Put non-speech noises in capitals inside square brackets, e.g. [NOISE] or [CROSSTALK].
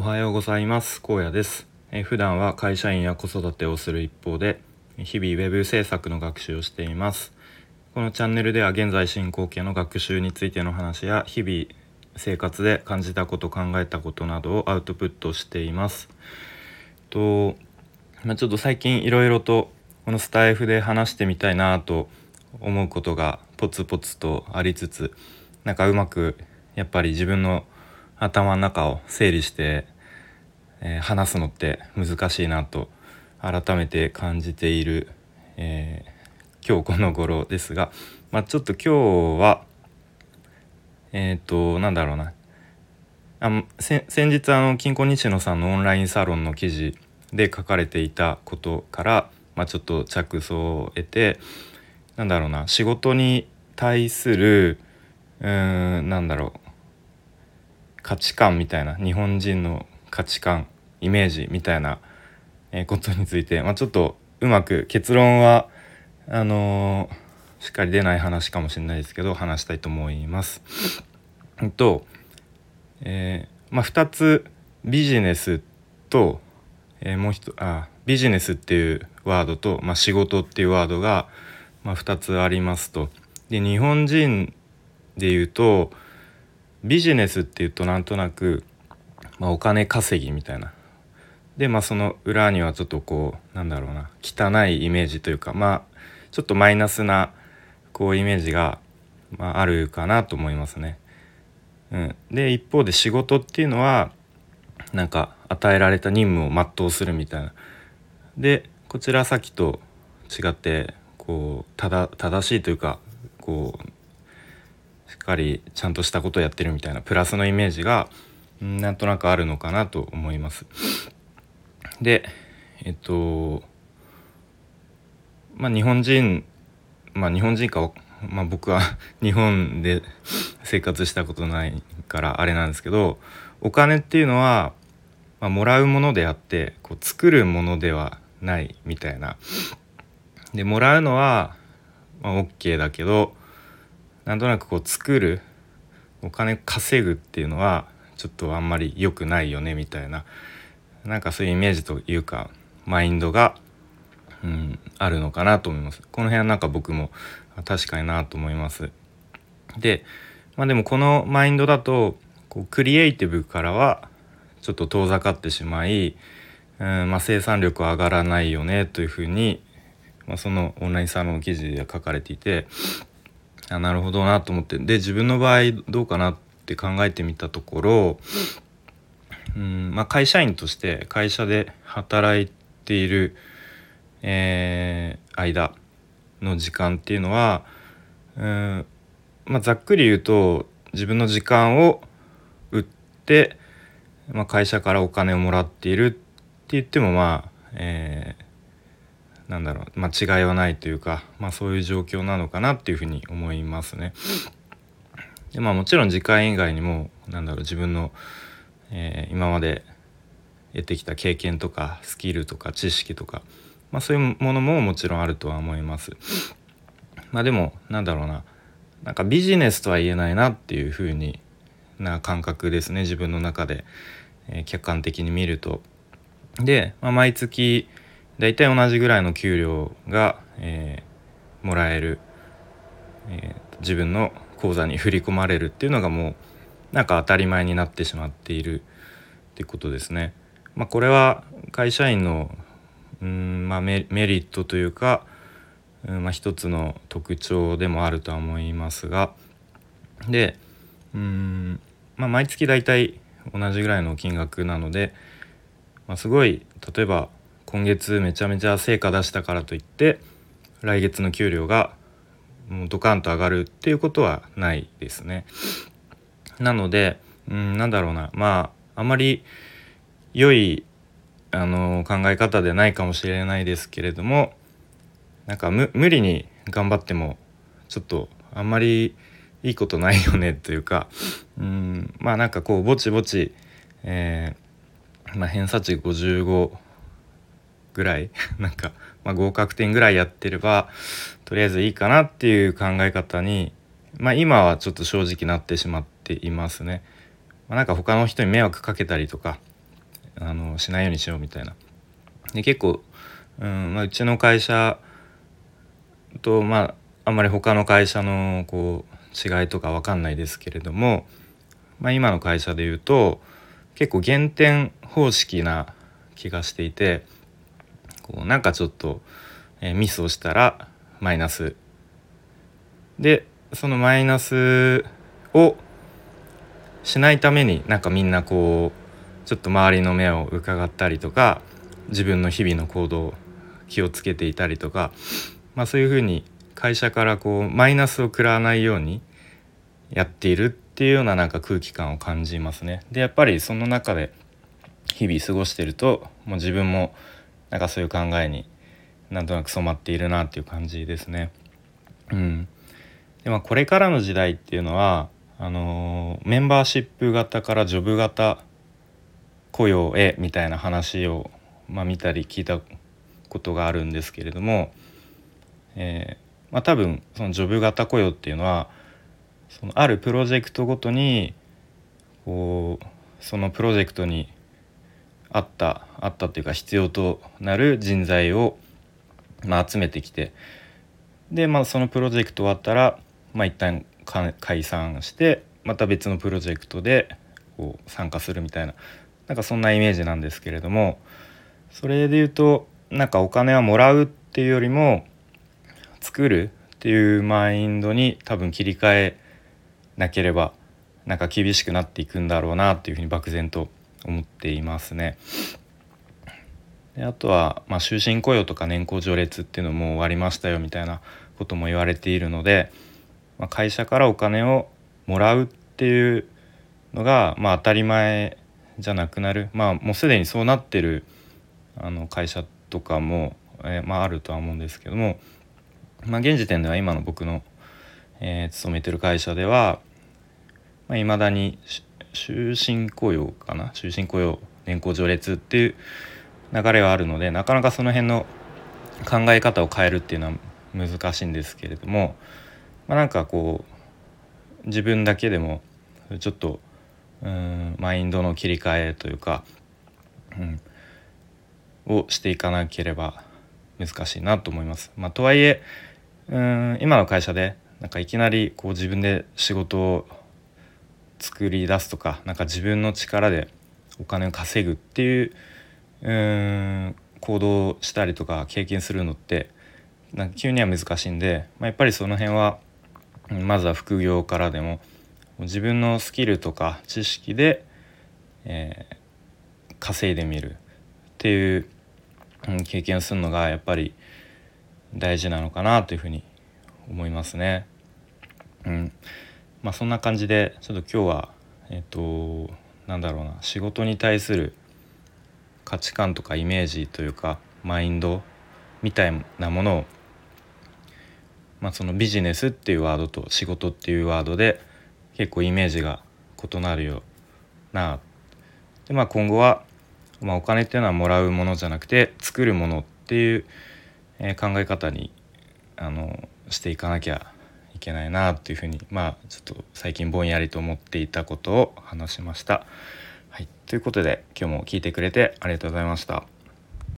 おはようございます。高野です。え普段は会社員や子育てをする一方で日々ウェブ制作の学習をしています。このチャンネルでは現在進行形の学習についての話や日々生活で感じたこと考えたことなどをアウトプットしています。とまあ、ちょっと最近いろいろとこのスタイフで話してみたいなと思うことがポツポツとありつつなんかうまくやっぱり自分の頭の中を整理して、えー、話すのって難しいなと改めて感じている、えー、今日この頃ですが、まあ、ちょっと今日はえっ、ー、となんだろうな。あ先日あの金庫西野さんのオンラインサロンの記事で書かれていたことから、まあ、ちょっと着想を得てなんだろうな。仕事に対するうーんなんだろう。価値観みたいな日本人の価値観イメージみたいなことについて、まあ、ちょっとうまく結論はあのー、しっかり出ない話かもしれないですけど話したいと思います。と、えー、まあ、2つビジネスと、えー、もう一あビジネスっていうワードと、まあ、仕事っていうワードが、まあ、2つありますと。で日本人で言うとビジネスっていうとなんとなく、まあ、お金稼ぎみたいなでまあその裏にはちょっとこうなんだろうな汚いイメージというかまあちょっとマイナスなこうイメージが、まあ、あるかなと思いますね。うん、で一方で仕事っていうのはなんか与えられた任務を全うするみたいな。でこちらさっきと違ってこう正しいというかこうかりちゃんとしたことをやってるみたいなプラスのイメージがなんとなくあるのかなと思います。でえっとまあ日本人まあ日本人か、まあ、僕は [LAUGHS] 日本で生活したことないからあれなんですけどお金っていうのは、まあ、もらうものであってこう作るものではないみたいな。でもらうのは、まあ、OK だけどなんとなくこう作るお金稼ぐっていうのはちょっとあんまり良くないよねみたいななんかそういうイメージというかマインドが、うん、あるのかなと思います。この辺はなんか僕も確かになと思います。で、まあ、でもこのマインドだとこうクリエイティブからはちょっと遠ざかってしまい、うんまあ、生産力は上がらないよねというふうに、まあ、そのオンラインサロンの記事では書かれていてあなるほどなと思って。で自分の場合どうかなって考えてみたところうんまあ、会社員として会社で働いている、えー、間の時間っていうのはうん、まあ、ざっくり言うと自分の時間を売って、まあ、会社からお金をもらっているって言ってもまあ、えなんだろう、まあ、違いはないというか、まあ、そういう状況なのかなっていうふうに思いますね。でまあ、もちろん時間以外にもなんだろう自分の、えー、今まで得てきた経験とかスキルとか知識とか、まあ、そういうものももちろんあるとは思います。まあ、でもなんだろうななんかビジネスとは言えないなっていうふうにな感覚ですね自分の中で、えー、客観的に見ると。で、まあ、毎月大体同じぐらいの給料が、えー、もらえる、えー、自分の口座に振り込まれるっていうのがもうなんか当たり前になってしまっているってことですね。まあ、これは会社員のうん、まあ、メリットというか、うんまあ、一つの特徴でもあるとは思いますがでうん、まあ、毎月大体同じぐらいの金額なので、まあ、すごい例えば今月めちゃめちゃ成果出したからといって来月の給料がもうドカンと上がるっていうことはないですね。なので、うん、なんだろうなまああまり良いあの考え方でないかもしれないですけれどもなんか無理に頑張ってもちょっとあんまりいいことないよねというかうんまあなんかこうぼちぼち、えーまあ、偏差値55ぐらい [LAUGHS] なんか、まあ、合格点ぐらいやってればとりあえずいいかなっていう考え方に、まあ、今はちょっと正直なってしまっていますね。まあ、なんか他の人に迷惑かけたりとかあのしないようにしようみたいな。で結構、うんまあ、うちの会社とまああんまり他の会社のこう違いとか分かんないですけれども、まあ、今の会社で言うと結構減点方式な気がしていてこうなんかちょっと、え、ミスをしたらマイナスでそのマイナスをしないためになんかみんなこうちょっと周りの目を伺ったりとか自分の日々の行動気をつけていたりとか、まあ、そういうふうに会社からこうマイナスを食らわないようにやっているっていうようななんか空気感を感じますね。でやっぱりその中で日々過ごしてるともう自分もなんかそういう考えになんとなく染まっているなっていう感じですね。うん、でまあこれからの時代っていうのはあのー、メンバーシップ型からジョブ型雇用へみたいな話を、まあ、見たり聞いたことがあるんですけれども、えー、まあ、多分そのジョブ型雇用っていうのはそのあるプロジェクトごとにこうそのプロジェクトにあったあったっていうか必要となる人材を、まあ、集めてきてで、まあ、そのプロジェクト終わったら、まあ、一旦解散してまた別のプロジェクトでこう参加するみたいななんかそんなイメージなんですけれどもそれで言うとなんかお金はもらうっていうよりも作るっていうマインドに多分切り替えなければなんか厳しくなっていくんだろうなっていうふうに漠然と思っていますね。であとは、まあ、終身雇用とか年功序列っていうのも終わりましたよみたいなことも言われているので、まあ、会社からお金をもらうっていうのが、まあ、当たり前じゃなくなるまあもうすでにそうなってるあの会社とかも、えー、まあ、あるとは思うんですけども、まあ、現時点では今の僕の、えー、勤めてる会社では、まあ、未だに終身雇用かな？終身雇用年功序列っていう流れはあるのでなかなかその辺の考え方を変えるっていうのは難しいんですけれども、まあ、なんかこう自分だけでもちょっとうんマインドの切り替えというか、うん、をしていかなければ難しいなと思います。まあ、とはいえうん今の会社でなんかいきなりこう自分で仕事を作り出すとかなんか自分の力でお金を稼ぐっていううん行動したりとか経験するのってなんか急には難しいんで、まあ、やっぱりその辺はまずは副業からでも自分のスキルとか知識で、えー、稼いでみるっていう、うん、経験をするのがやっぱり大事なのかなというふうに思いますね。うんまあ、そんな感じでちょっと今日はえっ、となんだろうな仕事に対する価値観とかイメージというかマインドみたいなものを、まあ、そのビジネスっていうワードと仕事っていうワードで結構イメージが異なるよなで、まあ、今後は、まあ、お金っていうのはもらうものじゃなくて作るものっていう、考え方にあのしていかなきゃけないなっていうふうにまあちょっと最近ぼんやりと思っていたことを話しました。はい、ということで今日も聞いてくれてありがとうございました。